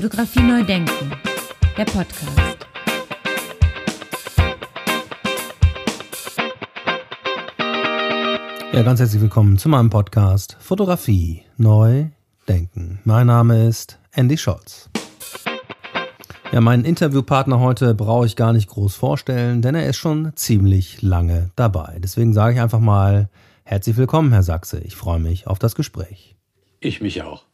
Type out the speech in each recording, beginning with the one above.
Fotografie neu denken, der Podcast. Ja, ganz herzlich willkommen zu meinem Podcast Fotografie neu denken. Mein Name ist Andy Scholz. Ja, meinen Interviewpartner heute brauche ich gar nicht groß vorstellen, denn er ist schon ziemlich lange dabei. Deswegen sage ich einfach mal herzlich willkommen, Herr Sachse. Ich freue mich auf das Gespräch. Ich mich auch.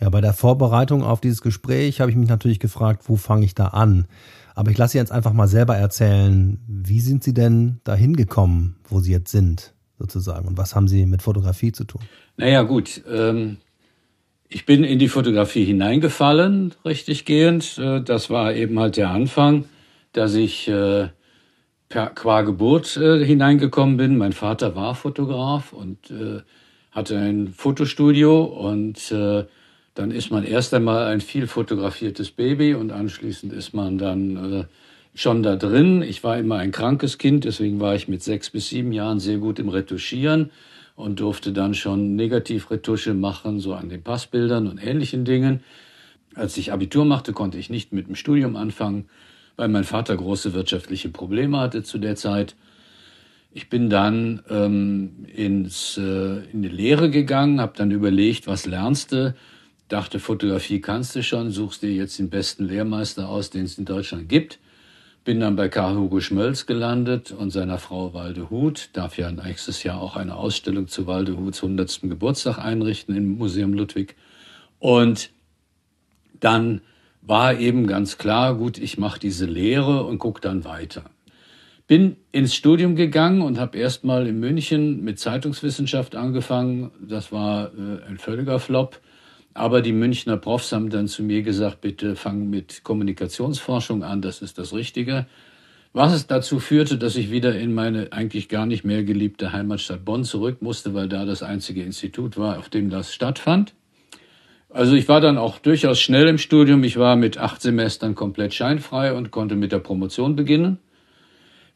Ja, bei der Vorbereitung auf dieses Gespräch habe ich mich natürlich gefragt, wo fange ich da an? Aber ich lasse Sie jetzt einfach mal selber erzählen, wie sind Sie denn da hingekommen, wo Sie jetzt sind, sozusagen? Und was haben Sie mit Fotografie zu tun? Naja, gut. Ähm, ich bin in die Fotografie hineingefallen, richtig gehend. Äh, das war eben halt der Anfang, dass ich äh, per, qua Geburt äh, hineingekommen bin. Mein Vater war Fotograf und äh, hatte ein Fotostudio und äh, dann ist man erst einmal ein viel fotografiertes Baby und anschließend ist man dann äh, schon da drin. Ich war immer ein krankes Kind, deswegen war ich mit sechs bis sieben Jahren sehr gut im Retuschieren und durfte dann schon Negativretusche machen, so an den Passbildern und ähnlichen Dingen. Als ich Abitur machte, konnte ich nicht mit dem Studium anfangen, weil mein Vater große wirtschaftliche Probleme hatte zu der Zeit. Ich bin dann ähm, ins, äh, in die Lehre gegangen, habe dann überlegt, was lernst du? Dachte, Fotografie kannst du schon, suchst dir jetzt den besten Lehrmeister aus, den es in Deutschland gibt. Bin dann bei Karl Hugo Schmölz gelandet und seiner Frau Walde Huth. Darf ja nächstes Jahr auch eine Ausstellung zu Walde Huths 100. Geburtstag einrichten im Museum Ludwig. Und dann war eben ganz klar, gut, ich mache diese Lehre und gucke dann weiter. Bin ins Studium gegangen und habe erstmal in München mit Zeitungswissenschaft angefangen. Das war äh, ein völliger Flop. Aber die Münchner Profs haben dann zu mir gesagt, bitte fang mit Kommunikationsforschung an, das ist das Richtige. Was es dazu führte, dass ich wieder in meine eigentlich gar nicht mehr geliebte Heimatstadt Bonn zurück musste, weil da das einzige Institut war, auf dem das stattfand. Also ich war dann auch durchaus schnell im Studium. Ich war mit acht Semestern komplett scheinfrei und konnte mit der Promotion beginnen.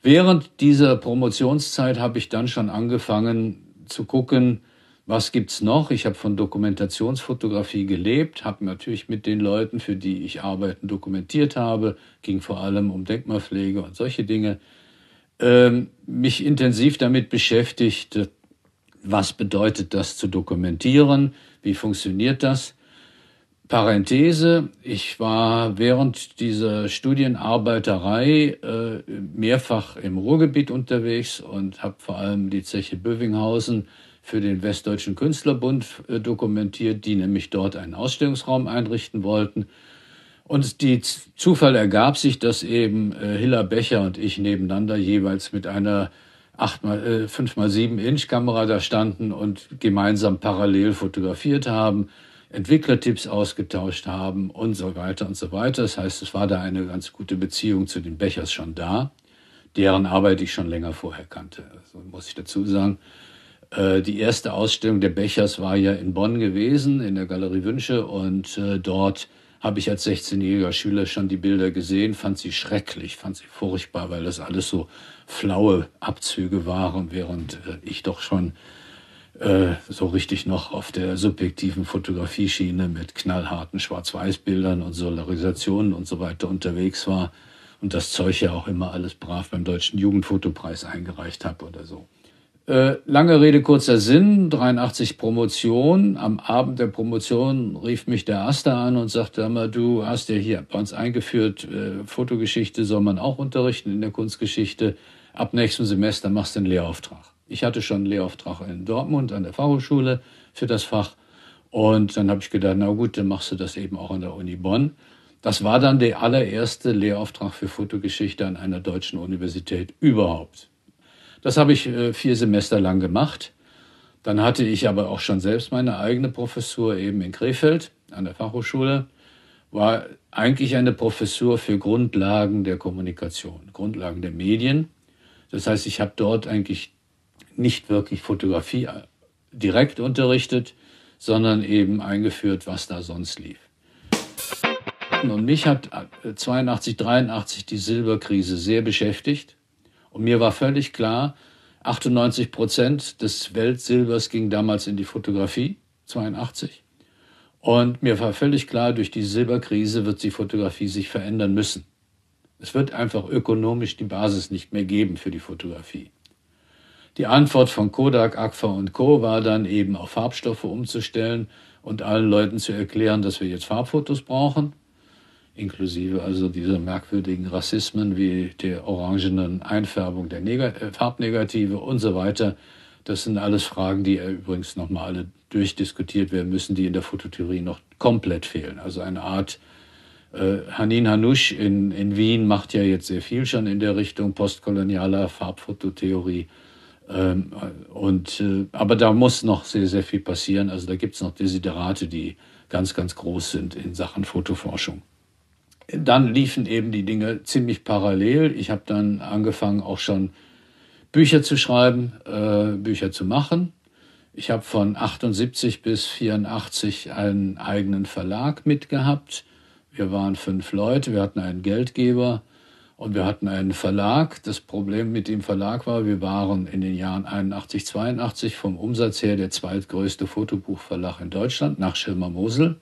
Während dieser Promotionszeit habe ich dann schon angefangen zu gucken, was gibt's noch? Ich habe von Dokumentationsfotografie gelebt, habe natürlich mit den Leuten, für die ich arbeiten, dokumentiert habe, ging vor allem um Denkmalpflege und solche Dinge, ähm, mich intensiv damit beschäftigt, was bedeutet das zu dokumentieren, wie funktioniert das. Parenthese, ich war während dieser Studienarbeiterei äh, mehrfach im Ruhrgebiet unterwegs und habe vor allem die Zeche Bövinghausen für den Westdeutschen Künstlerbund äh, dokumentiert, die nämlich dort einen Ausstellungsraum einrichten wollten. Und die Zufall ergab sich, dass eben äh, Hilla Becher und ich nebeneinander jeweils mit einer 8 mal, äh, 5 mal 7 Inch Kamera da standen und gemeinsam parallel fotografiert haben. Entwicklertipps ausgetauscht haben und so weiter und so weiter. Das heißt, es war da eine ganz gute Beziehung zu den Bechers schon da, deren Arbeit ich schon länger vorher kannte. Also muss ich dazu sagen. Äh, die erste Ausstellung der Bechers war ja in Bonn gewesen, in der Galerie Wünsche und äh, dort habe ich als 16-jähriger Schüler schon die Bilder gesehen, fand sie schrecklich, fand sie furchtbar, weil das alles so flaue Abzüge waren, während äh, ich doch schon so richtig noch auf der subjektiven Fotografieschiene mit knallharten Schwarz-Weiß-Bildern und Solarisationen und so weiter unterwegs war und das Zeug ja auch immer alles brav beim Deutschen Jugendfotopreis eingereicht habe oder so. Äh, lange Rede, kurzer Sinn, 83 Promotion. Am Abend der Promotion rief mich der Aster an und sagte, mal, du hast ja hier bei uns eingeführt, äh, Fotogeschichte soll man auch unterrichten in der Kunstgeschichte. Ab nächstem Semester machst du einen Lehrauftrag. Ich hatte schon einen Lehrauftrag in Dortmund an der Fachhochschule für das Fach. Und dann habe ich gedacht, na gut, dann machst du das eben auch an der Uni Bonn. Das war dann der allererste Lehrauftrag für Fotogeschichte an einer deutschen Universität überhaupt. Das habe ich äh, vier Semester lang gemacht. Dann hatte ich aber auch schon selbst meine eigene Professur eben in Krefeld an der Fachhochschule. War eigentlich eine Professur für Grundlagen der Kommunikation, Grundlagen der Medien. Das heißt, ich habe dort eigentlich nicht wirklich Fotografie äh, direkt unterrichtet, sondern eben eingeführt, was da sonst lief. Und mich hat 82, äh, 83 die Silberkrise sehr beschäftigt. Und mir war völlig klar, 98 Prozent des Weltsilbers ging damals in die Fotografie, 82. Und mir war völlig klar, durch die Silberkrise wird die Fotografie sich verändern müssen. Es wird einfach ökonomisch die Basis nicht mehr geben für die Fotografie. Die Antwort von Kodak, Agfa und Co. war dann eben auf Farbstoffe umzustellen und allen Leuten zu erklären, dass wir jetzt Farbfotos brauchen, inklusive also dieser merkwürdigen Rassismen wie der orangenen Einfärbung der Neg äh, Farbnegative und so weiter. Das sind alles Fragen, die übrigens nochmal alle durchdiskutiert werden müssen, die in der Fototheorie noch komplett fehlen. Also eine Art äh, Hanin Hanusch in, in Wien macht ja jetzt sehr viel schon in der Richtung postkolonialer Farbfototheorie. Ähm, und, äh, aber da muss noch sehr, sehr viel passieren. Also da gibt es noch Desiderate, die ganz, ganz groß sind in Sachen Fotoforschung. Dann liefen eben die Dinge ziemlich parallel. Ich habe dann angefangen, auch schon Bücher zu schreiben, äh, Bücher zu machen. Ich habe von 78 bis 84 einen eigenen Verlag mitgehabt. Wir waren fünf Leute, wir hatten einen Geldgeber und wir hatten einen Verlag. Das Problem mit dem Verlag war, wir waren in den Jahren 81, 82 vom Umsatz her der zweitgrößte Fotobuchverlag in Deutschland nach Schirmer Mosel.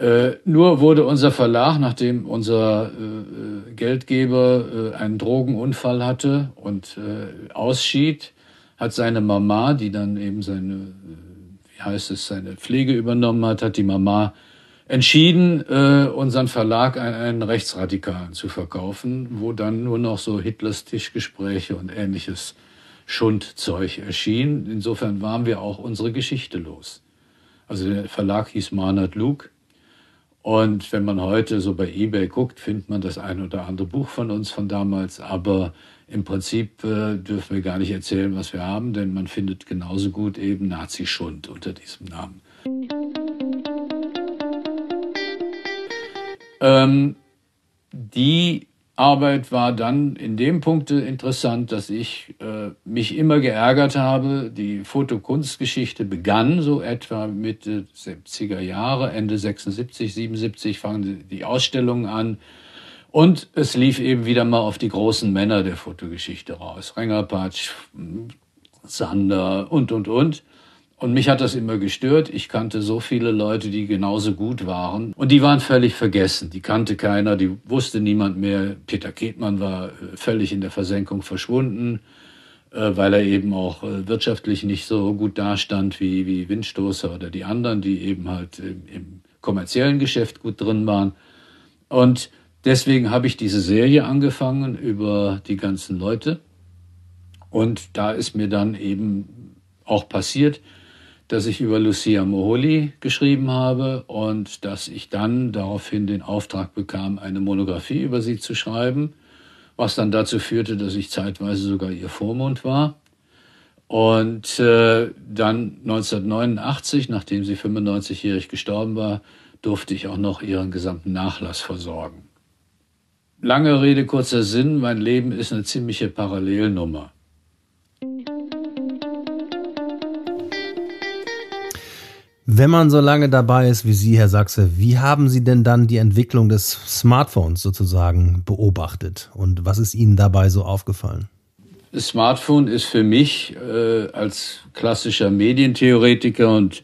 Äh, nur wurde unser Verlag, nachdem unser äh, Geldgeber äh, einen Drogenunfall hatte und äh, ausschied, hat seine Mama, die dann eben seine, äh, wie heißt es, seine Pflege übernommen hat, hat die Mama entschieden, äh, unseren Verlag an einen Rechtsradikalen zu verkaufen, wo dann nur noch so Hitlers Tischgespräche und ähnliches Schundzeug erschien. Insofern waren wir auch unsere Geschichte los. Also der Verlag hieß Marnard Luke. Und wenn man heute so bei eBay guckt, findet man das ein oder andere Buch von uns von damals. Aber im Prinzip äh, dürfen wir gar nicht erzählen, was wir haben, denn man findet genauso gut eben Nazi-Schund unter diesem Namen. Ähm, die Arbeit war dann in dem Punkt interessant, dass ich äh, mich immer geärgert habe. Die Fotokunstgeschichte begann so etwa Mitte 70er Jahre, Ende 76, 77 fangen die Ausstellungen an. Und es lief eben wieder mal auf die großen Männer der Fotogeschichte raus. Rengerpatsch, Sander und, und, und. Und mich hat das immer gestört. Ich kannte so viele Leute, die genauso gut waren. Und die waren völlig vergessen. Die kannte keiner, die wusste niemand mehr. Peter Ketmann war äh, völlig in der Versenkung verschwunden, äh, weil er eben auch äh, wirtschaftlich nicht so gut dastand wie, wie Windstoßer oder die anderen, die eben halt im kommerziellen Geschäft gut drin waren. Und deswegen habe ich diese Serie angefangen über die ganzen Leute. Und da ist mir dann eben auch passiert, dass ich über Lucia Moholi geschrieben habe und dass ich dann daraufhin den Auftrag bekam, eine Monographie über sie zu schreiben, was dann dazu führte, dass ich zeitweise sogar ihr Vormund war. Und äh, dann 1989, nachdem sie 95-jährig gestorben war, durfte ich auch noch ihren gesamten Nachlass versorgen. Lange Rede, kurzer Sinn, mein Leben ist eine ziemliche Parallelnummer. Wenn man so lange dabei ist wie Sie, Herr Sachse, wie haben Sie denn dann die Entwicklung des Smartphones sozusagen beobachtet und was ist Ihnen dabei so aufgefallen? Das Smartphone ist für mich äh, als klassischer Medientheoretiker und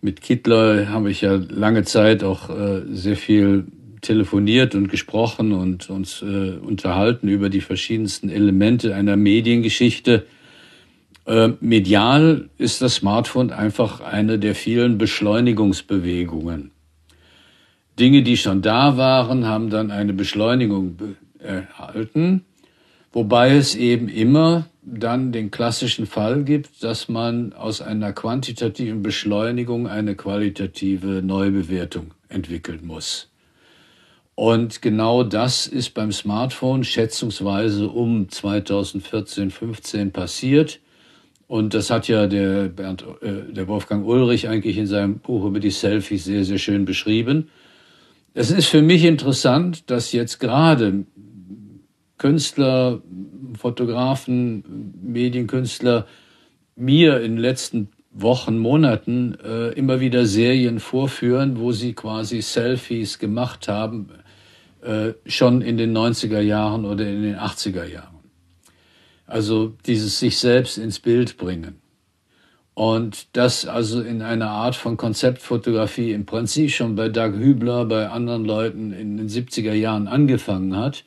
mit Kittler habe ich ja lange Zeit auch äh, sehr viel telefoniert und gesprochen und uns äh, unterhalten über die verschiedensten Elemente einer Mediengeschichte äh, medial ist das Smartphone einfach eine der vielen Beschleunigungsbewegungen. Dinge, die schon da waren, haben dann eine Beschleunigung erhalten, wobei es eben immer dann den klassischen Fall gibt, dass man aus einer quantitativen Beschleunigung eine qualitative Neubewertung entwickeln muss. Und genau das ist beim Smartphone schätzungsweise um 2014, 15 passiert. Und das hat ja der, Bernd, äh, der Wolfgang Ulrich eigentlich in seinem Buch über die Selfies sehr, sehr schön beschrieben. Es ist für mich interessant, dass jetzt gerade Künstler, Fotografen, Medienkünstler mir in den letzten Wochen, Monaten äh, immer wieder Serien vorführen, wo sie quasi Selfies gemacht haben, äh, schon in den 90er Jahren oder in den 80er Jahren. Also dieses sich selbst ins Bild bringen. Und das also in einer Art von Konzeptfotografie im Prinzip schon bei Doug Hübler, bei anderen Leuten in den 70er Jahren angefangen hat.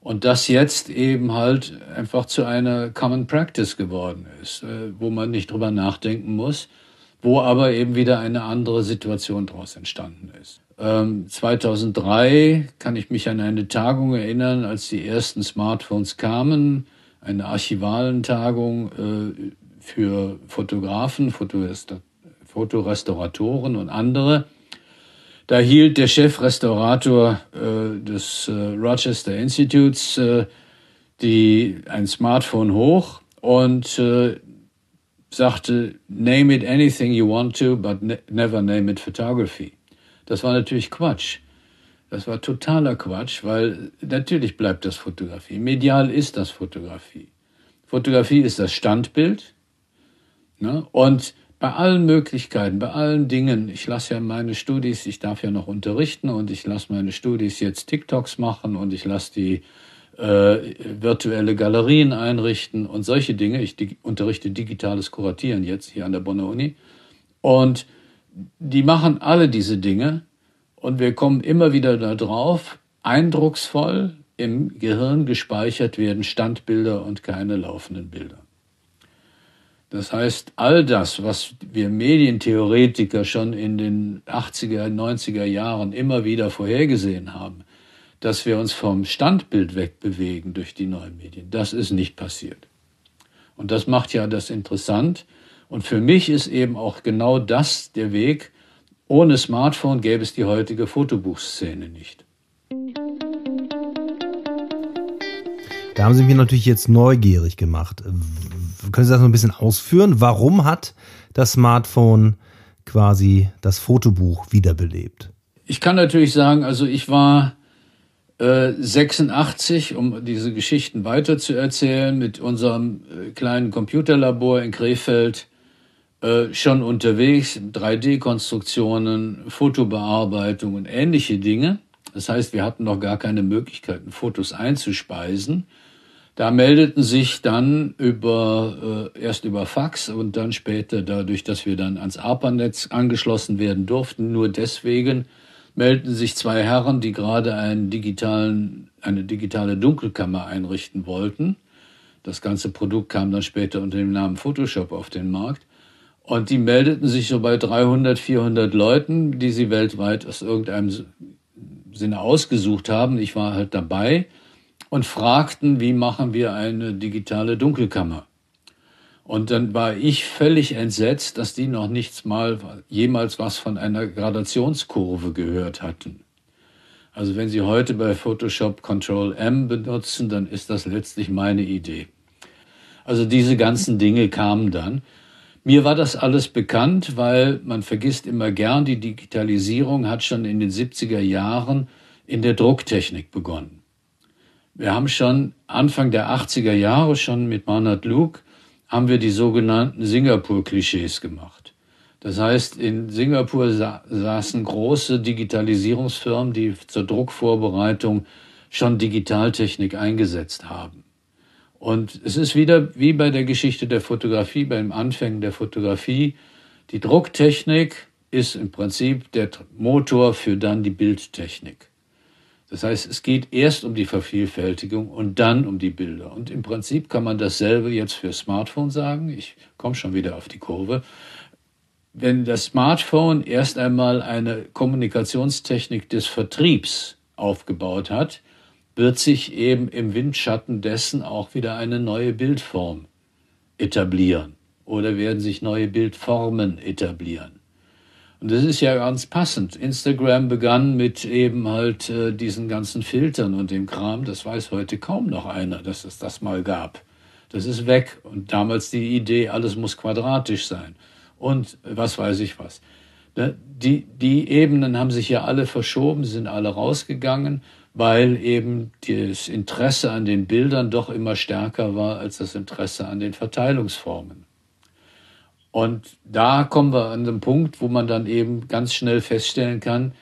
Und das jetzt eben halt einfach zu einer Common Practice geworden ist, äh, wo man nicht drüber nachdenken muss, wo aber eben wieder eine andere Situation daraus entstanden ist. 2003 ähm, kann ich mich an eine Tagung erinnern, als die ersten Smartphones kamen, eine archivalen Tagung äh, für Fotografen, Fotorestauratoren und andere. Da hielt der Chefrestaurator äh, des äh, Rochester Institutes äh, die, ein Smartphone hoch und äh, sagte, name it anything you want to, but ne never name it photography. Das war natürlich Quatsch. Das war totaler Quatsch, weil natürlich bleibt das Fotografie. Medial ist das Fotografie. Fotografie ist das Standbild, Ne? Und bei allen Möglichkeiten, bei allen Dingen, ich lasse ja meine Studis, ich darf ja noch unterrichten und ich lasse meine Studis jetzt TikToks machen und ich lasse die äh, virtuelle Galerien einrichten und solche Dinge. Ich di unterrichte digitales Kuratieren jetzt hier an der Bonner Uni. Und die machen alle diese Dinge und wir kommen immer wieder darauf, eindrucksvoll im Gehirn gespeichert werden Standbilder und keine laufenden Bilder. Das heißt, all das, was wir Medientheoretiker schon in den 80er, 90er Jahren immer wieder vorhergesehen haben, dass wir uns vom Standbild wegbewegen durch die neuen Medien, das ist nicht passiert. Und das macht ja das interessant. Und für mich ist eben auch genau das der Weg. Ohne Smartphone gäbe es die heutige Fotobuchszene nicht. Da haben Sie mich natürlich jetzt neugierig gemacht können Sie das noch ein bisschen ausführen? Warum hat das Smartphone quasi das Fotobuch wiederbelebt? Ich kann natürlich sagen, also ich war äh, 86, um diese Geschichten weiterzuerzählen, mit unserem äh, kleinen Computerlabor in Krefeld äh, schon unterwegs, 3D-Konstruktionen, Fotobearbeitung und ähnliche Dinge. Das heißt, wir hatten noch gar keine Möglichkeiten, Fotos einzuspeisen. Da meldeten sich dann über, äh, erst über Fax und dann später dadurch, dass wir dann ans ARPANETZ angeschlossen werden durften, nur deswegen meldeten sich zwei Herren, die gerade einen digitalen, eine digitale Dunkelkammer einrichten wollten. Das ganze Produkt kam dann später unter dem Namen Photoshop auf den Markt. Und die meldeten sich so bei 300, 400 Leuten, die sie weltweit aus irgendeinem Sinne ausgesucht haben. Ich war halt dabei und fragten, wie machen wir eine digitale Dunkelkammer. Und dann war ich völlig entsetzt, dass die noch nichts mal jemals was von einer Gradationskurve gehört hatten. Also wenn Sie heute bei Photoshop Control M benutzen, dann ist das letztlich meine Idee. Also diese ganzen Dinge kamen dann. Mir war das alles bekannt, weil man vergisst immer gern, die Digitalisierung hat schon in den 70er Jahren in der Drucktechnik begonnen. Wir haben schon Anfang der 80er Jahre schon mit Manat Luke haben wir die sogenannten Singapur-Klischees gemacht. Das heißt, in Singapur sa saßen große Digitalisierungsfirmen, die zur Druckvorbereitung schon Digitaltechnik eingesetzt haben. Und es ist wieder wie bei der Geschichte der Fotografie, beim Anfängen der Fotografie. Die Drucktechnik ist im Prinzip der Motor für dann die Bildtechnik. Das heißt, es geht erst um die Vervielfältigung und dann um die Bilder. Und im Prinzip kann man dasselbe jetzt für Smartphone sagen. Ich komme schon wieder auf die Kurve. Wenn das Smartphone erst einmal eine Kommunikationstechnik des Vertriebs aufgebaut hat, wird sich eben im Windschatten dessen auch wieder eine neue Bildform etablieren oder werden sich neue Bildformen etablieren. Und das ist ja ganz passend. Instagram begann mit eben halt äh, diesen ganzen Filtern und dem Kram. Das weiß heute kaum noch einer, dass es das mal gab. Das ist weg. Und damals die Idee, alles muss quadratisch sein. Und was weiß ich was. Ne? Die, die Ebenen haben sich ja alle verschoben, sind alle rausgegangen, weil eben das Interesse an den Bildern doch immer stärker war als das Interesse an den Verteilungsformen. Und da kommen wir an den Punkt, wo man dann eben ganz schnell feststellen kann,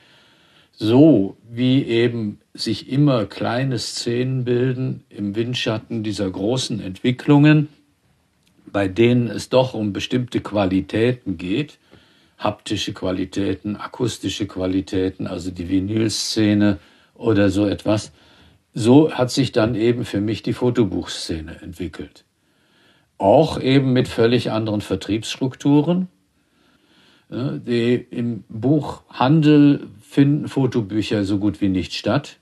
so wie eben sich immer kleine Szenen bilden im Windschatten dieser großen Entwicklungen, bei denen es doch um bestimmte Qualitäten geht, haptische Qualitäten, akustische Qualitäten, also die Vinylszene oder so etwas. So hat sich dann eben für mich die Fotobuchszene entwickelt. Auch eben mit völlig anderen Vertriebsstrukturen. Die Im Buchhandel finden Fotobücher so gut wie nicht statt,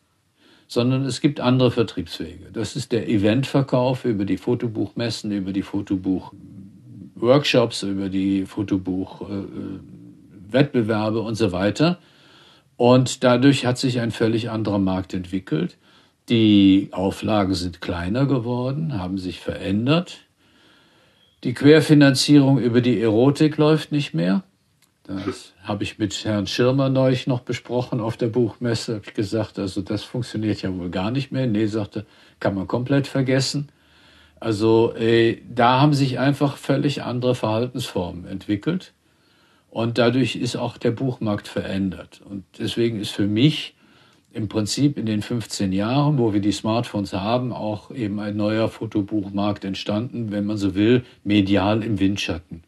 sondern es gibt andere Vertriebswege. Das ist der Eventverkauf über die Fotobuchmessen, über die Fotobuchworkshops, über die Fotobuchwettbewerbe und so weiter. Und dadurch hat sich ein völlig anderer Markt entwickelt. Die Auflagen sind kleiner geworden, haben sich verändert. Die Querfinanzierung über die Erotik läuft nicht mehr. Das habe ich mit Herrn Schirmer neulich noch besprochen auf der Buchmesse. Habe ich gesagt, also das funktioniert ja wohl gar nicht mehr. Nee, sagte, kann man komplett vergessen. Also äh, da haben sich einfach völlig andere Verhaltensformen entwickelt. Und dadurch ist auch der Buchmarkt verändert. Und deswegen ist für mich im Prinzip in den 15 Jahren, wo wir die Smartphones haben, auch eben ein neuer Fotobuchmarkt entstanden, wenn man so will, medial im Windschatten.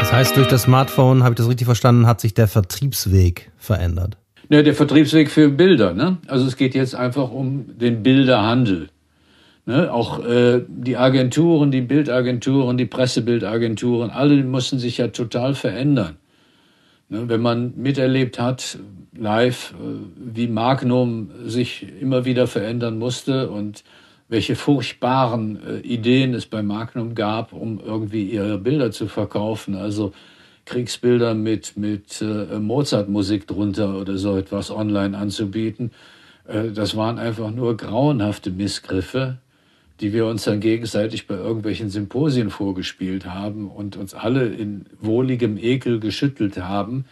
Das heißt, durch das Smartphone, habe ich das richtig verstanden, hat sich der Vertriebsweg verändert. Ja, der Vertriebsweg für Bilder. Ne? Also es geht jetzt einfach um den Bilderhandel. Ne? Auch äh, die Agenturen, die Bildagenturen, die Pressebildagenturen, alle mussten sich ja total verändern. Ne? Wenn man miterlebt hat, live, äh, wie Magnum sich immer wieder verändern musste und welche furchtbaren äh, Ideen es bei Magnum gab, um irgendwie ihre Bilder zu verkaufen. Also Kriegsbilder mit, mit äh, Mozart-Musik drunter oder so etwas online anzubieten. Äh, das waren einfach nur grauenhafte Missgriffe, die wir uns dann gegenseitig bei irgendwelchen Symposien vorgespielt haben und uns alle in wohligem Ekel geschüttelt haben,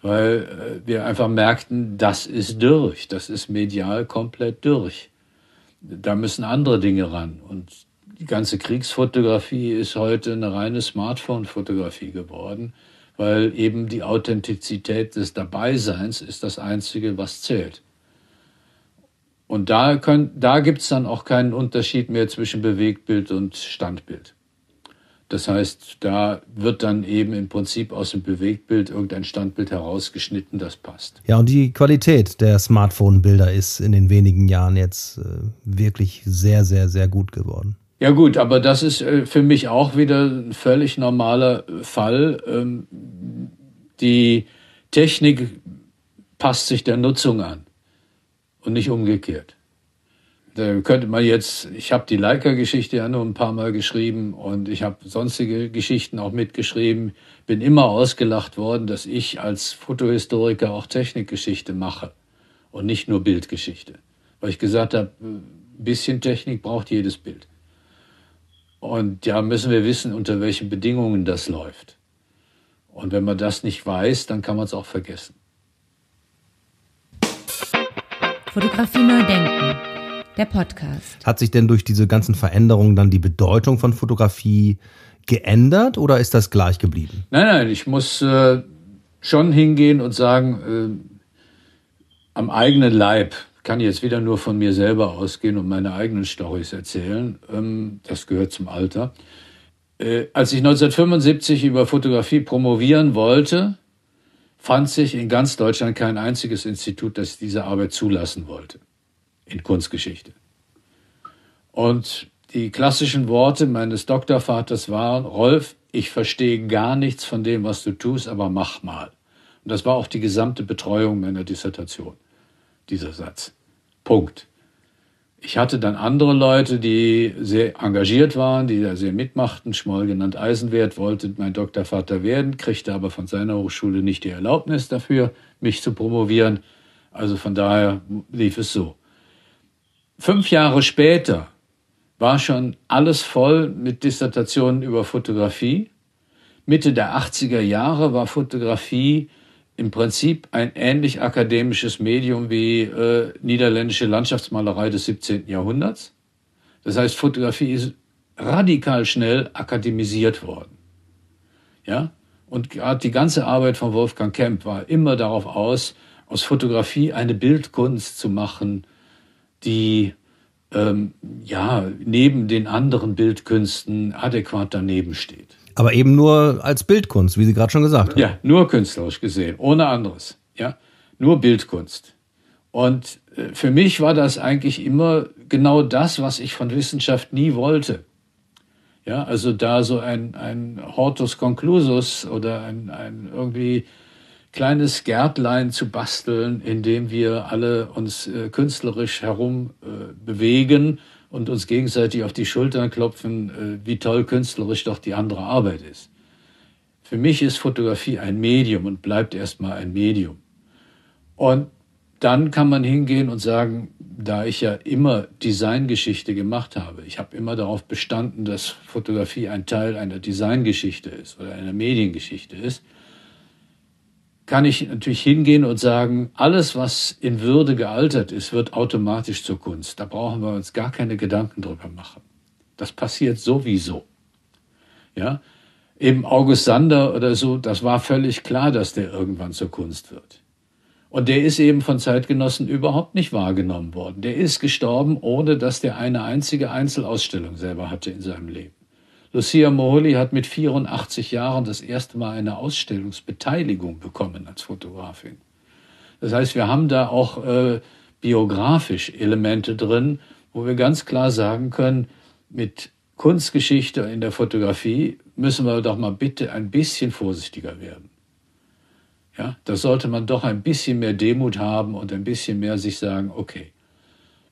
weil äh, wir einfach merkten, das ist durch, das ist medial komplett durch da müssen andere Dinge ran. Und die ganze Kriegsfotografie ist heute eine reine Smartphone-Fotografie geworden, weil eben die Authentizität des Dabeiseins ist das Einzige, was zählt. Und da, da gibt es dann auch keinen Unterschied mehr zwischen Bewegtbild und Standbild. Das heißt, da wird dann eben im Prinzip aus dem Bewegtbild irgendein Standbild herausgeschnitten, das passt. Ja, und die Qualität der Smartphone-Bilder ist in den wenigen Jahren jetzt äh, wirklich sehr, sehr, sehr gut geworden. Ja gut, aber das ist äh, für mich auch wieder ein völlig normaler Fall. Ähm, die Technik passt sich der Nutzung an und nicht umgekehrt. Da könnte man jetzt, ich habe die Leica-Geschichte ja nur ein paar Mal geschrieben und ich habe sonstige Geschichten auch mitgeschrieben. Bin immer ausgelacht worden, dass ich als Fotohistoriker auch Technikgeschichte mache und nicht nur Bildgeschichte. Weil ich gesagt habe, ein bisschen Technik braucht jedes Bild. Und ja, müssen wir wissen, unter welchen Bedingungen das läuft. Und wenn man das nicht weiß, dann kann man es auch vergessen. Fotografie neu denken der Podcast. Hat sich denn durch diese ganzen Veränderungen dann die Bedeutung von Fotografie geändert oder ist das gleich geblieben? Nein, nein, ich muss äh, schon hingehen und sagen, äh, am eigenen Leib kann ich jetzt wieder nur von mir selber ausgehen und meine eigenen Storys erzählen. Ähm, das gehört zum Alter. Äh, als ich 1975 über Fotografie promovieren wollte, fand sich in ganz Deutschland kein einziges Institut, das diese Arbeit zulassen wollte in Kunstgeschichte. Und die klassischen Worte meines Doktorvaters waren, Rolf, ich verstehe gar nichts von dem, was du tust, aber mach mal. Und das war auch die gesamte Betreuung meiner Dissertation, dieser Satz. Punkt. Ich hatte dann andere Leute, die sehr engagiert waren, die da sehr mitmachten. Schmoll genannt Eisenwert wollte mein Doktorvater werden, kriegte aber von seiner Hochschule nicht die Erlaubnis dafür, mich zu promovieren. Also von daher lief es so. Fünf Jahre später war schon alles voll mit Dissertationen über Fotografie. Mitte der 80er Jahre war Fotografie im Prinzip ein ähnlich akademisches Medium wie äh, niederländische Landschaftsmalerei des 17. Jahrhunderts. Das heißt, Fotografie ist radikal schnell akademisiert worden. Ja? Und gerade die ganze Arbeit von Wolfgang Kemp war immer darauf aus, aus Fotografie eine Bildkunst zu machen, die ähm, ja, neben den anderen Bildkünsten adäquat daneben steht. Aber eben nur als Bildkunst, wie Sie gerade schon gesagt haben. Ja, nur künstlerisch gesehen, ohne anderes. Ja, nur Bildkunst. Und äh, für mich war das eigentlich immer genau das, was ich von Wissenschaft nie wollte. Ja, also da so ein, ein Hortus Conclusus oder ein, ein irgendwie kleines Gärtlein zu basteln, in dem wir alle uns äh, künstlerisch herum äh, bewegen und uns gegenseitig auf die Schultern klopfen, äh, wie toll künstlerisch doch die andere Arbeit ist. Für mich ist Fotografie ein Medium und bleibt erstmal ein Medium. Und dann kann man hingehen und sagen, da ich ja immer Designgeschichte gemacht habe, ich habe immer darauf bestanden, dass Fotografie ein Teil einer Designgeschichte ist oder einer Mediengeschichte ist, kann ich natürlich hingehen und sagen, alles, was in Würde gealtert ist, wird automatisch zur Kunst. Da brauchen wir uns gar keine Gedanken drüber machen. Das passiert sowieso. Ja, eben August Sander oder so, das war völlig klar, dass der irgendwann zur Kunst wird. Und der ist eben von Zeitgenossen überhaupt nicht wahrgenommen worden. Der ist gestorben, ohne dass der eine einzige Einzelausstellung selber hatte in seinem Leben. Lucia Moholi hat mit 84 Jahren das erste Mal eine Ausstellungsbeteiligung bekommen als Fotografin. Das heißt, wir haben da auch äh, biografisch Elemente drin, wo wir ganz klar sagen können, mit Kunstgeschichte in der Fotografie müssen wir doch mal bitte ein bisschen vorsichtiger werden. Ja, da sollte man doch ein bisschen mehr Demut haben und ein bisschen mehr sich sagen, okay,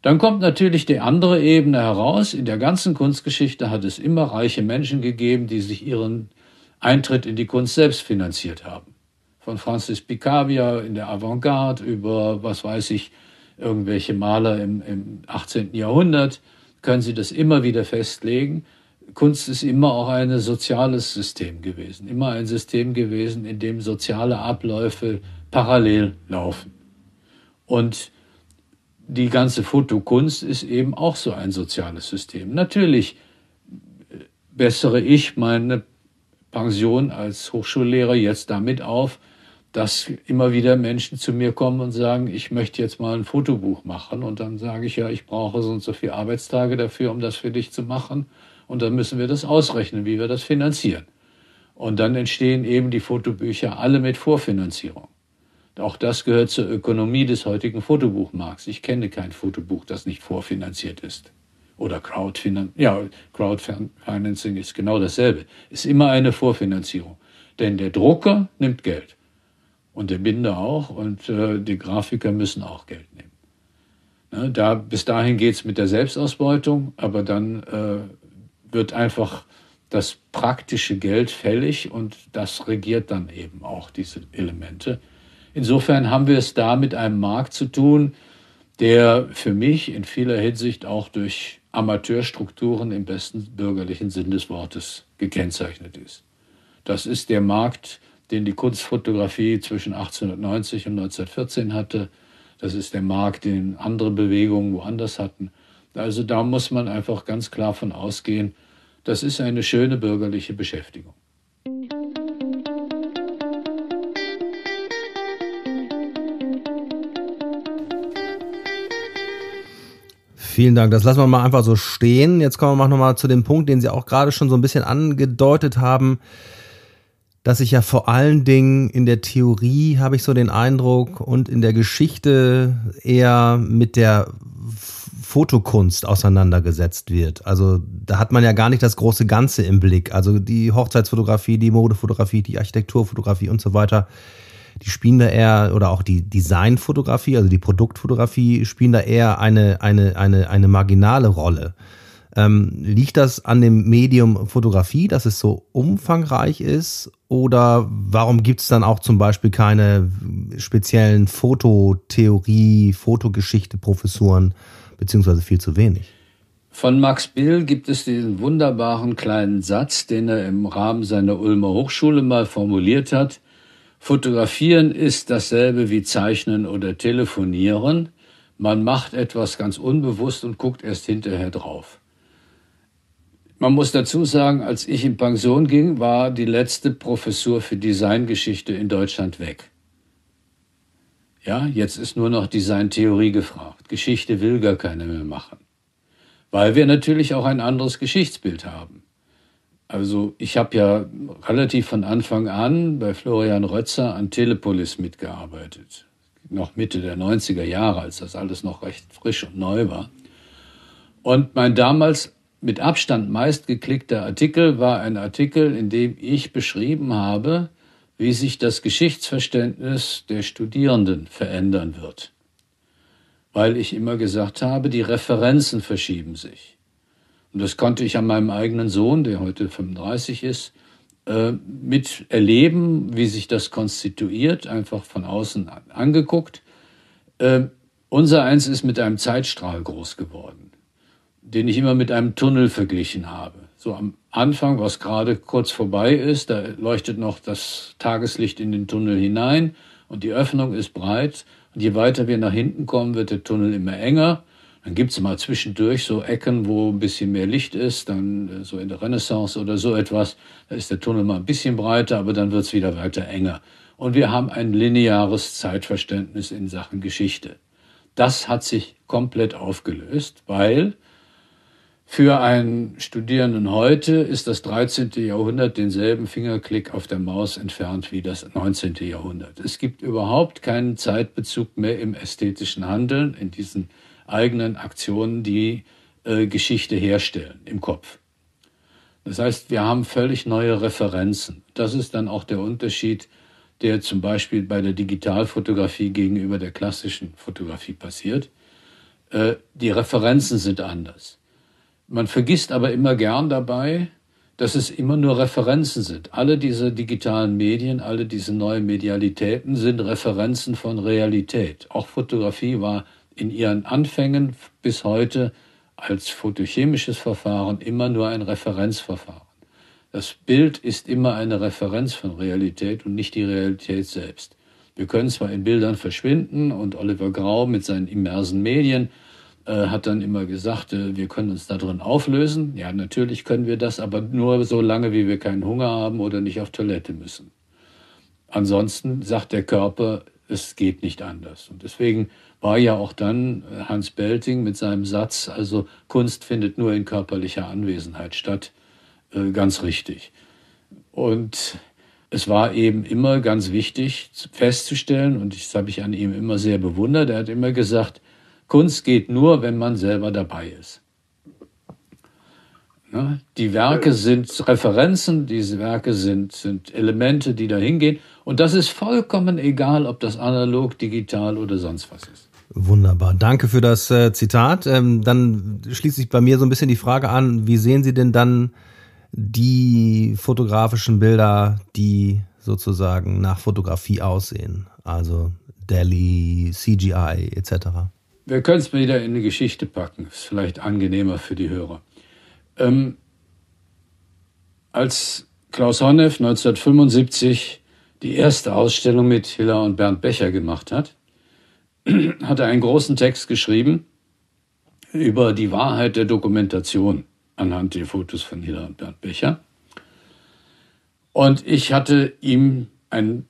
dann kommt natürlich die andere Ebene heraus. In der ganzen Kunstgeschichte hat es immer reiche Menschen gegeben, die sich ihren Eintritt in die Kunst selbst finanziert haben. Von Francis Picabia in der Avantgarde über, was weiß ich, irgendwelche Maler im, im 18. Jahrhundert können Sie das immer wieder festlegen. Kunst ist immer auch ein soziales System gewesen, immer ein System gewesen, in dem soziale Abläufe parallel laufen. Und die ganze Fotokunst ist eben auch so ein soziales System. Natürlich bessere ich meine Pension als Hochschullehrer jetzt damit auf, dass immer wieder Menschen zu mir kommen und sagen, ich möchte jetzt mal ein Fotobuch machen. Und dann sage ich ja, ich brauche so und so viele Arbeitstage dafür, um das für dich zu machen. Und dann müssen wir das ausrechnen, wie wir das finanzieren. Und dann entstehen eben die Fotobücher alle mit Vorfinanzierung. Auch das gehört zur Ökonomie des heutigen Fotobuchmarkts. Ich kenne kein Fotobuch, das nicht vorfinanziert ist. Oder Crowdfinancing. Ja, Crowdfinancing ist genau dasselbe. Ist immer eine Vorfinanzierung. Denn der Drucker nimmt Geld. Und der Binder auch. Und äh, die Grafiker müssen auch Geld nehmen. Ne, da, bis dahin geht es mit der Selbstausbeutung, aber dann äh, wird einfach das praktische Geld fällig und das regiert dann eben auch diese Elemente. Insofern haben wir es da mit einem Markt zu tun, der für mich in vieler Hinsicht auch durch Amateurstrukturen im besten bürgerlichen Sinn des Wortes gekennzeichnet ist. Das ist der Markt, den die Kunstfotografie zwischen 1890 und 1914 hatte. Das ist der Markt, den andere Bewegungen woanders hatten. Also da muss man einfach ganz klar von ausgehen, das ist eine schöne bürgerliche Beschäftigung. Vielen Dank. Das lassen wir mal einfach so stehen. Jetzt kommen wir noch mal zu dem Punkt, den Sie auch gerade schon so ein bisschen angedeutet haben, dass ich ja vor allen Dingen in der Theorie habe ich so den Eindruck und in der Geschichte eher mit der Fotokunst auseinandergesetzt wird. Also da hat man ja gar nicht das große Ganze im Blick. Also die Hochzeitsfotografie, die Modefotografie, die Architekturfotografie und so weiter die spielen da eher, oder auch die Designfotografie, also die Produktfotografie, spielen da eher eine, eine, eine, eine marginale Rolle. Ähm, liegt das an dem Medium Fotografie, dass es so umfangreich ist? Oder warum gibt es dann auch zum Beispiel keine speziellen Fototheorie, Fotogeschichte, Professuren, beziehungsweise viel zu wenig? Von Max Bill gibt es diesen wunderbaren kleinen Satz, den er im Rahmen seiner Ulmer Hochschule mal formuliert hat. Fotografieren ist dasselbe wie Zeichnen oder Telefonieren. Man macht etwas ganz unbewusst und guckt erst hinterher drauf. Man muss dazu sagen, als ich in Pension ging, war die letzte Professur für Designgeschichte in Deutschland weg. Ja, jetzt ist nur noch Designtheorie gefragt. Geschichte will gar keiner mehr machen. weil wir natürlich auch ein anderes Geschichtsbild haben. Also ich habe ja relativ von Anfang an bei Florian Rötzer an Telepolis mitgearbeitet. Noch Mitte der 90er Jahre, als das alles noch recht frisch und neu war. Und mein damals mit Abstand meistgeklickter Artikel war ein Artikel, in dem ich beschrieben habe, wie sich das Geschichtsverständnis der Studierenden verändern wird. Weil ich immer gesagt habe, die Referenzen verschieben sich. Und das konnte ich an meinem eigenen Sohn, der heute 35 ist, äh, mit erleben, wie sich das konstituiert, einfach von außen angeguckt. Äh, unser Eins ist mit einem Zeitstrahl groß geworden, den ich immer mit einem Tunnel verglichen habe. So am Anfang, was gerade kurz vorbei ist, da leuchtet noch das Tageslicht in den Tunnel hinein und die Öffnung ist breit. Und je weiter wir nach hinten kommen, wird der Tunnel immer enger. Dann gibt's mal zwischendurch so Ecken, wo ein bisschen mehr Licht ist, dann äh, so in der Renaissance oder so etwas. Da ist der Tunnel mal ein bisschen breiter, aber dann wird's wieder weiter enger. Und wir haben ein lineares Zeitverständnis in Sachen Geschichte. Das hat sich komplett aufgelöst, weil für einen Studierenden heute ist das 13. Jahrhundert denselben Fingerklick auf der Maus entfernt wie das 19. Jahrhundert. Es gibt überhaupt keinen Zeitbezug mehr im ästhetischen Handeln, in diesen eigenen Aktionen, die äh, Geschichte herstellen im Kopf. Das heißt, wir haben völlig neue Referenzen. Das ist dann auch der Unterschied, der zum Beispiel bei der Digitalfotografie gegenüber der klassischen Fotografie passiert. Äh, die Referenzen sind anders. Man vergisst aber immer gern dabei, dass es immer nur Referenzen sind. Alle diese digitalen Medien, alle diese neuen Medialitäten sind Referenzen von Realität. Auch Fotografie war in ihren Anfängen bis heute als photochemisches Verfahren immer nur ein Referenzverfahren. Das Bild ist immer eine Referenz von Realität und nicht die Realität selbst. Wir können zwar in Bildern verschwinden und Oliver Grau mit seinen immersen Medien äh, hat dann immer gesagt, äh, wir können uns da drin auflösen. Ja, natürlich können wir das, aber nur so lange, wie wir keinen Hunger haben oder nicht auf Toilette müssen. Ansonsten sagt der Körper, es geht nicht anders. Und deswegen war ja auch dann äh, Hans Belting mit seinem Satz, also Kunst findet nur in körperlicher Anwesenheit statt, ganz richtig. Und es war eben immer ganz wichtig festzustellen, und das habe ich an ihm immer sehr bewundert, er hat immer gesagt, Kunst geht nur, wenn man selber dabei ist. Ne? Die Werke sind Referenzen, diese Werke sind, sind Elemente, die da hingehen. Und das ist vollkommen egal, ob das analog, digital oder sonst was ist. Wunderbar. Danke für das äh, Zitat. Ähm, dann schließt sich bei mir so ein bisschen die Frage an, wie sehen Sie denn dann die fotografischen Bilder, die sozusagen nach Fotografie aussehen? Also Delhi, CGI etc. Wir können es wieder in die Geschichte packen, ist vielleicht angenehmer für die Hörer. Ähm, als Klaus Honneff 1975 die erste Ausstellung mit Hiller und Bernd Becher gemacht hat, hat er einen großen Text geschrieben über die Wahrheit der Dokumentation anhand der Fotos von Hiller und Bernd Becher. Und ich hatte ihm einen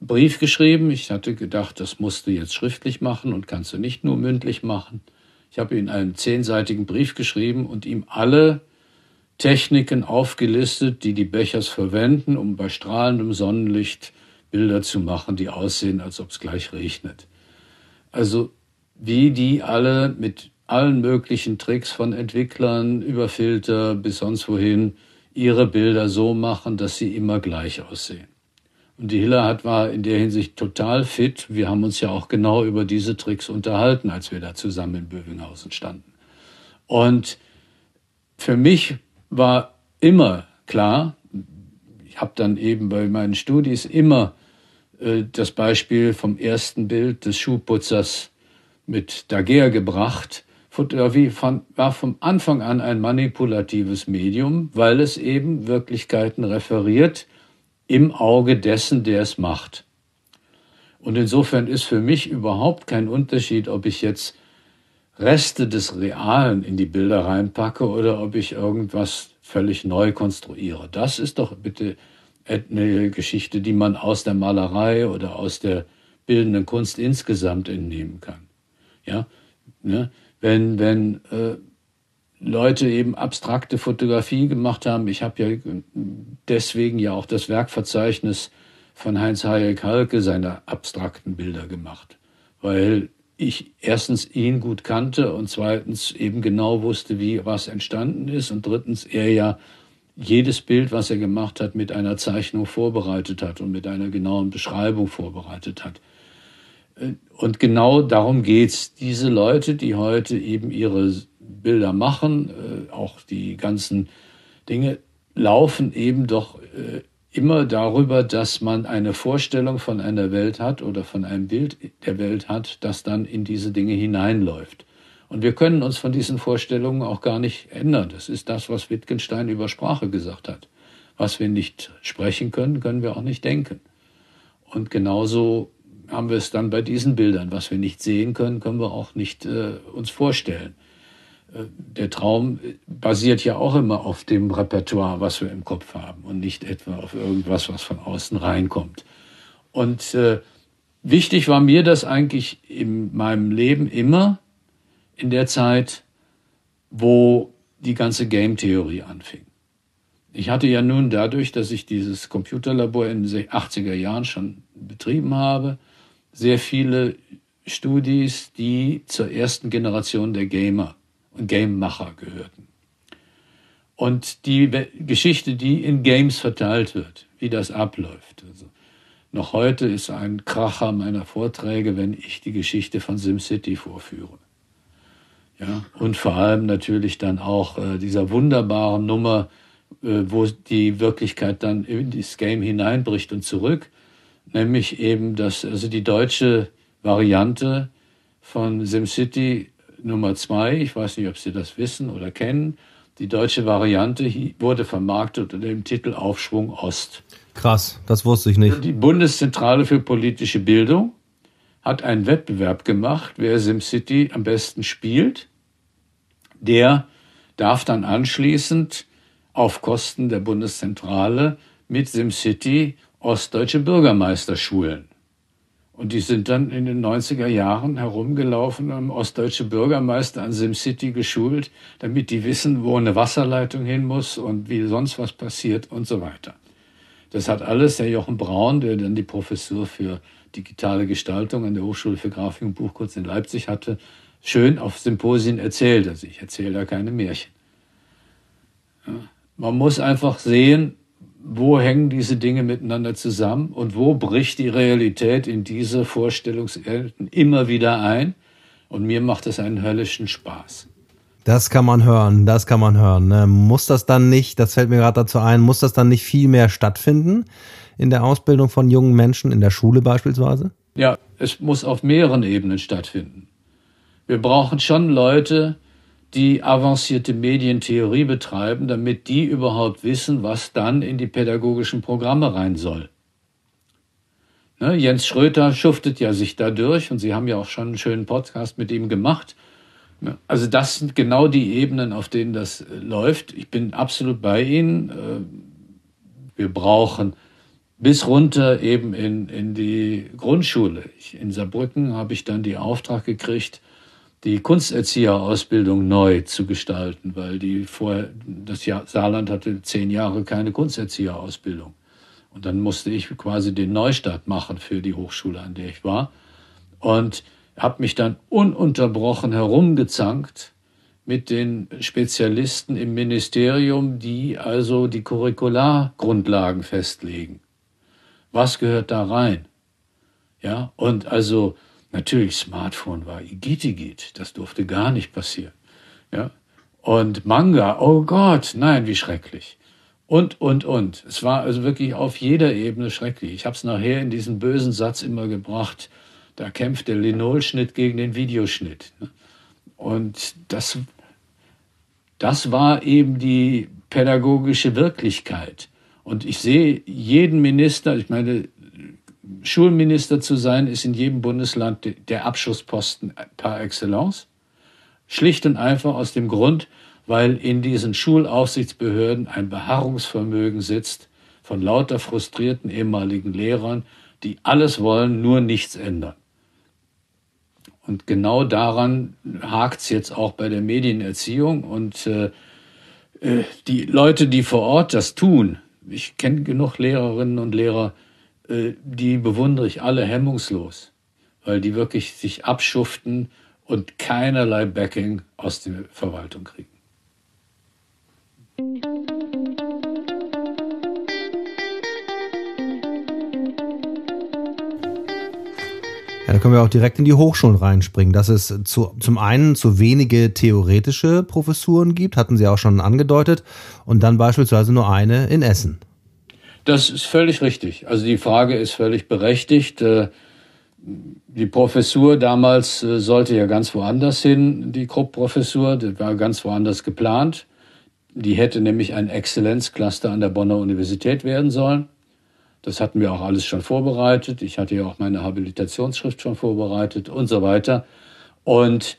Brief geschrieben. Ich hatte gedacht, das musst du jetzt schriftlich machen und kannst du nicht nur mündlich machen. Ich habe ihm einen zehnseitigen Brief geschrieben und ihm alle Techniken aufgelistet, die die Bechers verwenden, um bei strahlendem Sonnenlicht Bilder zu machen, die aussehen, als ob es gleich regnet. Also wie die alle mit allen möglichen Tricks von Entwicklern über Filter bis sonst wohin ihre Bilder so machen, dass sie immer gleich aussehen. Und die Hiller hat, war in der Hinsicht total fit. Wir haben uns ja auch genau über diese Tricks unterhalten, als wir da zusammen in Bövinghausen standen. Und für mich war immer klar, ich habe dann eben bei meinen Studis immer das Beispiel vom ersten Bild des Schuhputzers mit Daguerre gebracht. Fotografie war vom Anfang an ein manipulatives Medium, weil es eben Wirklichkeiten referiert, im Auge dessen, der es macht. Und insofern ist für mich überhaupt kein Unterschied, ob ich jetzt Reste des Realen in die Bilder reinpacke oder ob ich irgendwas völlig neu konstruiere. Das ist doch bitte eine Geschichte, die man aus der Malerei oder aus der bildenden Kunst insgesamt entnehmen kann. Ja, ne? wenn wenn äh, Leute eben abstrakte Fotografie gemacht haben. Ich habe ja deswegen ja auch das Werkverzeichnis von Heinz Hayek Halke seiner abstrakten Bilder gemacht, weil ich erstens ihn gut kannte und zweitens eben genau wusste, wie was entstanden ist und drittens er ja jedes Bild, was er gemacht hat, mit einer Zeichnung vorbereitet hat und mit einer genauen Beschreibung vorbereitet hat. Und genau darum geht's. Diese Leute, die heute eben ihre Bilder machen, äh, auch die ganzen Dinge, laufen eben doch äh, immer darüber, dass man eine Vorstellung von einer Welt hat oder von einem Bild der Welt hat, das dann in diese Dinge hineinläuft. Und wir können uns von diesen Vorstellungen auch gar nicht ändern. Das ist das, was Wittgenstein über Sprache gesagt hat. Was wir nicht sprechen können, können wir auch nicht denken. Und genauso haben wir es dann bei diesen Bildern. Was wir nicht sehen können, können wir auch nicht äh, uns vorstellen. Äh, der Traum basiert ja auch immer auf dem Repertoire, was wir im Kopf haben und nicht etwa auf irgendwas, was von außen reinkommt. Und äh, wichtig war mir das eigentlich in meinem Leben immer in der Zeit, wo die ganze Game-Theorie anfing. Ich hatte ja nun dadurch, dass ich dieses Computerlabor in den 80er Jahren schon betrieben habe, sehr viele Studis, die zur ersten Generation der Gamer und Game-Macher gehörten. Und die Geschichte, die in Games verteilt wird, wie das abläuft. Also noch heute ist ein Kracher meiner Vorträge, wenn ich die Geschichte von SimCity vorführe. Ja, und vor allem natürlich dann auch äh, dieser wunderbaren Nummer, äh, wo die Wirklichkeit dann in das Game hineinbricht und zurück, nämlich eben das, also die deutsche Variante von SimCity Nummer zwei, ich weiß nicht, ob Sie das wissen oder kennen, die deutsche Variante wurde vermarktet unter dem Titel Aufschwung Ost. Krass, das wusste ich nicht. Die Bundeszentrale für politische Bildung hat einen Wettbewerb gemacht, wer SimCity am besten spielt. Der darf dann anschließend auf Kosten der Bundeszentrale mit SimCity ostdeutsche Bürgermeister schulen. Und die sind dann in den 90er Jahren herumgelaufen, haben ostdeutsche Bürgermeister an SimCity geschult, damit die wissen, wo eine Wasserleitung hin muss und wie sonst was passiert und so weiter. Das hat alles der Jochen Braun, der dann die Professur für digitale Gestaltung an der Hochschule für Grafik und Buchkunst in Leipzig hatte, schön auf Symposien erzählt. Also ich erzähle da keine Märchen. Ja. Man muss einfach sehen, wo hängen diese Dinge miteinander zusammen und wo bricht die Realität in diese Vorstellungswelten immer wieder ein. Und mir macht es einen höllischen Spaß. Das kann man hören, das kann man hören. Ne? Muss das dann nicht, das fällt mir gerade dazu ein, muss das dann nicht viel mehr stattfinden in der Ausbildung von jungen Menschen, in der Schule beispielsweise? Ja, es muss auf mehreren Ebenen stattfinden. Wir brauchen schon Leute, die avancierte Medientheorie betreiben, damit die überhaupt wissen, was dann in die pädagogischen Programme rein soll. Ne, Jens Schröter schuftet ja sich dadurch und Sie haben ja auch schon einen schönen Podcast mit ihm gemacht. Ne, also das sind genau die Ebenen, auf denen das äh, läuft. Ich bin absolut bei Ihnen. Äh, wir brauchen bis runter eben in, in die Grundschule. in Saarbrücken habe ich dann die Auftrag gekriegt, die Kunsterzieherausbildung neu zu gestalten, weil die vorher, das Jahr, Saarland hatte zehn Jahre keine Kunsterzieherausbildung. Und dann musste ich quasi den Neustart machen für die Hochschule, an der ich war. Und habe mich dann ununterbrochen herumgezankt mit den Spezialisten im Ministerium, die also die Curriculargrundlagen festlegen. Was gehört da rein? Ja, und also Natürlich, Smartphone war Igitigit, das durfte gar nicht passieren. Ja? Und Manga, oh Gott, nein, wie schrecklich. Und, und, und. Es war also wirklich auf jeder Ebene schrecklich. Ich habe es nachher in diesen bösen Satz immer gebracht, da kämpft der Linolschnitt gegen den Videoschnitt. Und das, das war eben die pädagogische Wirklichkeit. Und ich sehe jeden Minister, ich meine, Schulminister zu sein, ist in jedem Bundesland der Abschussposten par excellence. Schlicht und einfach aus dem Grund, weil in diesen Schulaufsichtsbehörden ein Beharrungsvermögen sitzt von lauter frustrierten ehemaligen Lehrern, die alles wollen, nur nichts ändern. Und genau daran hakt es jetzt auch bei der Medienerziehung. Und äh, äh, die Leute, die vor Ort das tun, ich kenne genug Lehrerinnen und Lehrer, die bewundere ich alle hemmungslos, weil die wirklich sich abschuften und keinerlei Backing aus der Verwaltung kriegen. Ja, dann können wir auch direkt in die Hochschulen reinspringen, dass es zu, zum einen zu wenige theoretische Professuren gibt, hatten Sie auch schon angedeutet, und dann beispielsweise nur eine in Essen. Das ist völlig richtig. Also die Frage ist völlig berechtigt. Äh, die Professur damals äh, sollte ja ganz woanders hin, die Krupp-Professur, das war ganz woanders geplant. Die hätte nämlich ein Exzellenzcluster an der Bonner Universität werden sollen. Das hatten wir auch alles schon vorbereitet. Ich hatte ja auch meine Habilitationsschrift schon vorbereitet und so weiter. Und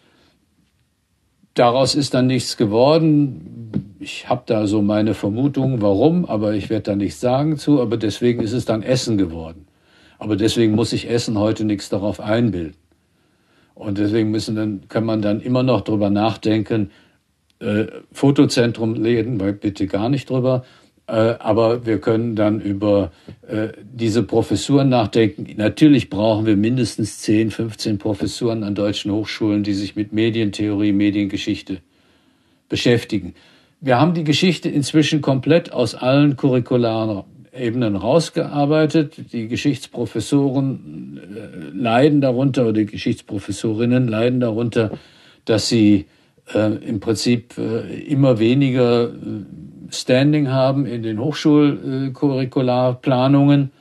daraus ist dann nichts geworden. Ich habe da so meine Vermutungen, warum, aber ich werde da nichts sagen zu. Aber deswegen ist es dann Essen geworden. Aber deswegen muss sich Essen heute nichts darauf einbilden. Und deswegen müssen dann, kann man dann immer noch drüber nachdenken, äh, Fotozentrum reden bitte gar nicht drüber. Äh, aber wir können dann über äh, diese Professuren nachdenken. Natürlich brauchen wir mindestens 10, 15 Professuren an deutschen Hochschulen, die sich mit Medientheorie, Mediengeschichte beschäftigen. Wir haben die Geschichte inzwischen komplett aus allen curricularen Ebenen rausgearbeitet. Die Geschichtsprofessoren äh, leiden darunter oder die Geschichtsprofessorinnen leiden darunter, dass sie äh, im Prinzip äh, immer weniger Standing haben in den Hochschulcurricularplanungen,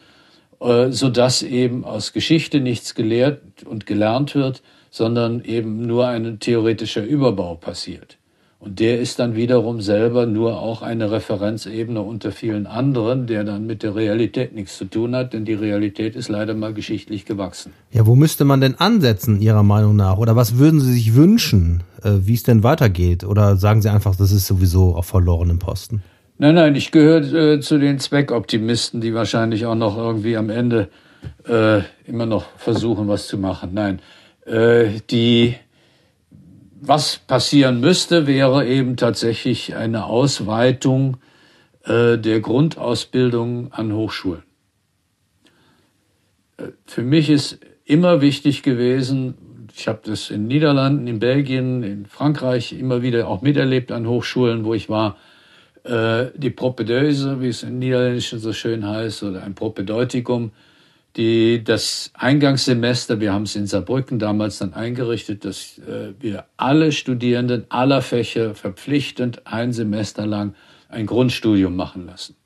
äh, so dass eben aus Geschichte nichts gelehrt und gelernt wird, sondern eben nur ein theoretischer Überbau passiert. Und der ist dann wiederum selber nur auch eine Referenzebene unter vielen anderen, der dann mit der Realität nichts zu tun hat, denn die Realität ist leider mal geschichtlich gewachsen. Ja, wo müsste man denn ansetzen, Ihrer Meinung nach? Oder was würden Sie sich wünschen, äh, wie es denn weitergeht? Oder sagen Sie einfach, das ist sowieso auf verlorenem Posten? Nein, nein, ich gehöre äh, zu den Zweckoptimisten, die wahrscheinlich auch noch irgendwie am Ende äh, immer noch versuchen, was zu machen. Nein, äh, die was passieren müsste, wäre eben tatsächlich eine Ausweitung äh, der Grundausbildung an Hochschulen. Äh, für mich ist immer wichtig gewesen, ich habe das in Niederlanden, in Belgien, in Frankreich immer wieder auch miterlebt an Hochschulen, wo ich war, äh, die Propedeuse, wie es im Niederländischen so schön heißt, oder ein Propedeutikum, die das Eingangssemester, wir haben es in Saarbrücken damals dann eingerichtet, dass äh, wir alle Studierenden aller Fächer verpflichtend ein Semester lang ein Grundstudium machen lassen.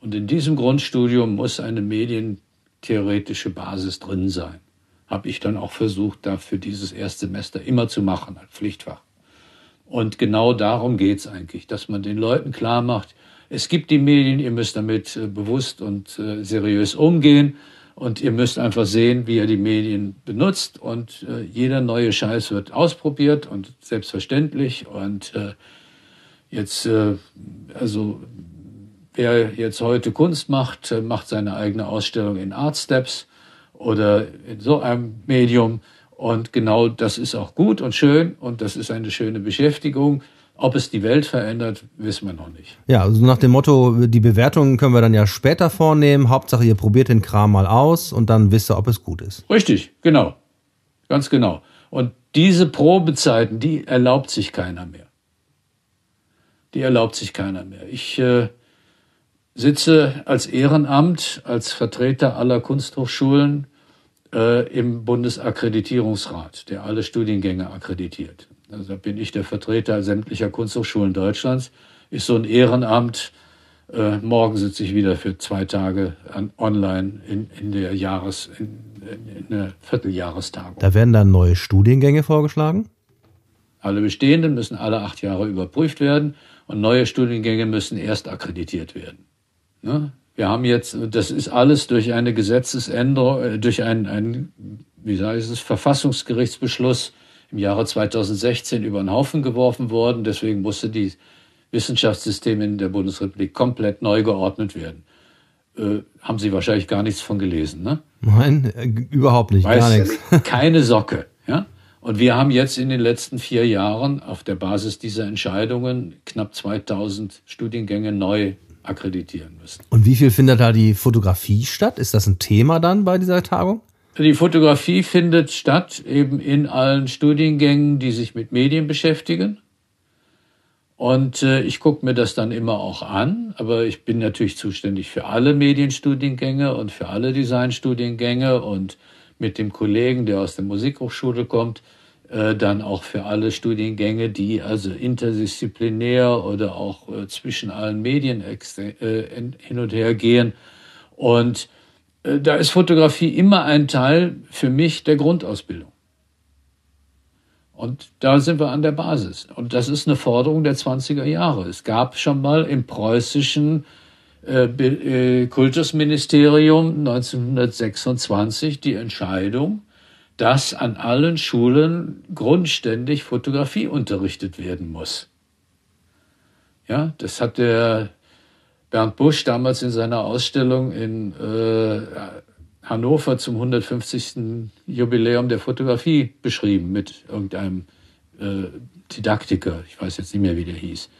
Und in diesem Grundstudium muss eine medientheoretische Basis drin sein. Habe ich dann auch versucht, da für dieses Erstsemester immer zu machen, als Pflichtfach. Und genau darum geht's eigentlich, dass man den Leuten klar macht, es gibt die Medien, ihr müsst damit äh, bewusst und äh, seriös umgehen. Und ihr müsst einfach sehen, wie ihr die Medien benutzt. Und äh, jeder neue Scheiß wird ausprobiert und selbstverständlich. Und äh, jetzt, äh, also wer jetzt heute Kunst macht, äh, macht seine eigene Ausstellung in Art Steps oder in so einem Medium. Und genau das ist auch gut und schön und das ist eine schöne Beschäftigung. Ob es die Welt verändert, wissen wir noch nicht. Ja, also nach dem Motto, die Bewertungen können wir dann ja später vornehmen. Hauptsache, ihr probiert den Kram mal aus und dann wisst ihr, ob es gut ist. Richtig, genau. Ganz genau. Und diese Probezeiten, die erlaubt sich keiner mehr. Die erlaubt sich keiner mehr. Ich äh, sitze als Ehrenamt, als Vertreter aller Kunsthochschulen äh, im Bundesakkreditierungsrat, der alle Studiengänge akkreditiert. Also da bin ich der Vertreter sämtlicher Kunsthochschulen Deutschlands. Ist so ein Ehrenamt. Äh, morgen sitze ich wieder für zwei Tage an, online in, in der Jahres, in, in der Vierteljahrestagung. Da werden dann neue Studiengänge vorgeschlagen? Alle bestehenden müssen alle acht Jahre überprüft werden und neue Studiengänge müssen erst akkreditiert werden. Ne? Wir haben jetzt, das ist alles durch eine Gesetzesänderung, äh, durch einen, einen wie sage ich es, Verfassungsgerichtsbeschluss im Jahre 2016 über den Haufen geworfen worden. Deswegen musste die Wissenschaftssysteme in der Bundesrepublik komplett neu geordnet werden. Äh, haben Sie wahrscheinlich gar nichts von gelesen, ne? Nein, äh, überhaupt nicht, Weiß, gar nichts. Keine Socke, ja? Und wir haben jetzt in den letzten vier Jahren auf der Basis dieser Entscheidungen knapp 2000 Studiengänge neu akkreditieren müssen. Und wie viel findet da die Fotografie statt? Ist das ein Thema dann bei dieser Tagung? Die Fotografie findet statt eben in allen Studiengängen, die sich mit Medien beschäftigen. Und äh, ich gucke mir das dann immer auch an, aber ich bin natürlich zuständig für alle Medienstudiengänge und für alle Designstudiengänge und mit dem Kollegen, der aus der Musikhochschule kommt, äh, dann auch für alle Studiengänge, die also interdisziplinär oder auch äh, zwischen allen Medien äh, hin und her gehen. Und da ist Fotografie immer ein Teil für mich der Grundausbildung. Und da sind wir an der Basis. Und das ist eine Forderung der 20er Jahre. Es gab schon mal im preußischen äh, äh, Kultusministerium 1926 die Entscheidung, dass an allen Schulen grundständig Fotografie unterrichtet werden muss. Ja, das hat der Bernd Busch damals in seiner Ausstellung in äh, Hannover zum 150. Jubiläum der Fotografie beschrieben mit irgendeinem äh, Didaktiker. Ich weiß jetzt nicht mehr, wie der hieß.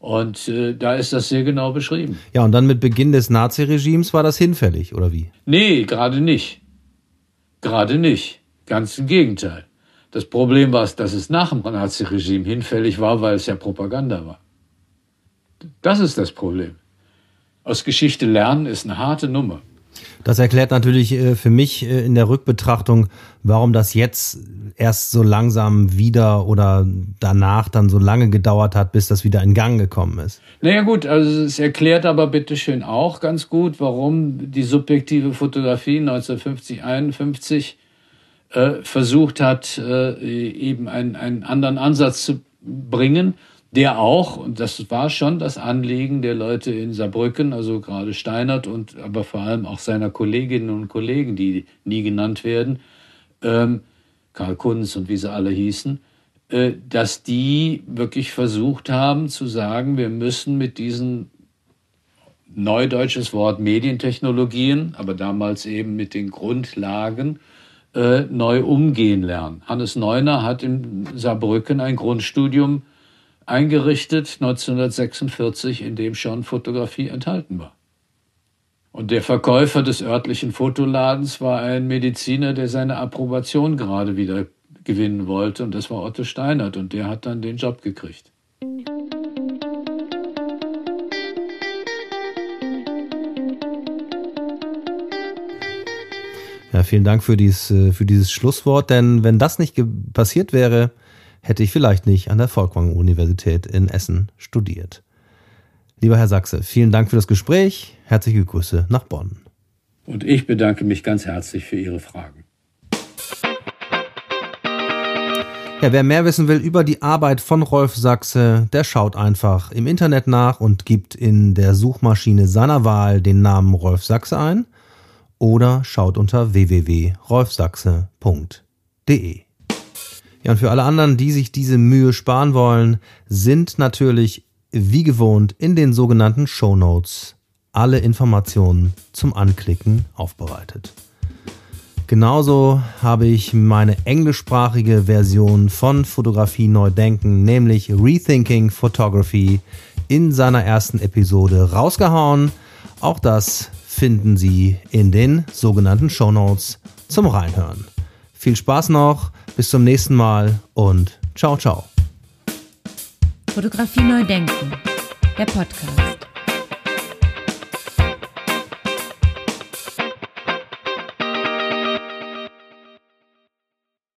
Und äh, da ist das sehr genau beschrieben. Ja, und dann mit Beginn des Naziregimes war das hinfällig, oder wie? Nee, gerade nicht. Gerade nicht. Ganz im Gegenteil. Das Problem war, dass es nach dem Naziregime hinfällig war, weil es ja Propaganda war. Das ist das Problem. Aus Geschichte lernen ist eine harte Nummer. Das erklärt natürlich äh, für mich äh, in der Rückbetrachtung, warum das jetzt erst so langsam wieder oder danach dann so lange gedauert hat, bis das wieder in Gang gekommen ist. Naja gut, also es erklärt aber bitteschön auch ganz gut, warum die subjektive Fotografie 1950, 51 äh, versucht hat, äh, eben einen, einen anderen Ansatz zu bringen der auch, und das war schon das Anliegen der Leute in Saarbrücken, also gerade Steinert und aber vor allem auch seiner Kolleginnen und Kollegen, die nie genannt werden, ähm, Karl Kunz und wie sie alle hießen, äh, dass die wirklich versucht haben zu sagen, wir müssen mit diesen neudeutsches Wort Medientechnologien, aber damals eben mit den Grundlagen äh, neu umgehen lernen. Hannes Neuner hat in Saarbrücken ein Grundstudium eingerichtet 1946, in dem schon Fotografie enthalten war. Und der Verkäufer des örtlichen Fotoladens war ein Mediziner, der seine Approbation gerade wieder gewinnen wollte, und das war Otto Steinert, und der hat dann den Job gekriegt. Ja, vielen Dank für dieses, äh, für dieses Schlusswort, denn wenn das nicht passiert wäre, hätte ich vielleicht nicht an der Folkwang-Universität in Essen studiert. Lieber Herr Sachse, vielen Dank für das Gespräch. Herzliche Grüße nach Bonn. Und ich bedanke mich ganz herzlich für Ihre Fragen. Ja, wer mehr wissen will über die Arbeit von Rolf Sachse, der schaut einfach im Internet nach und gibt in der Suchmaschine seiner Wahl den Namen Rolf Sachse ein oder schaut unter www.rolfsachse.de. Ja, und für alle anderen, die sich diese Mühe sparen wollen, sind natürlich wie gewohnt in den sogenannten Show Notes alle Informationen zum Anklicken aufbereitet. Genauso habe ich meine englischsprachige Version von Fotografie neu denken, nämlich Rethinking Photography, in seiner ersten Episode rausgehauen. Auch das finden Sie in den sogenannten Show Notes zum Reinhören. Viel Spaß noch, bis zum nächsten Mal und ciao, ciao. Fotografie neu denken, der Podcast.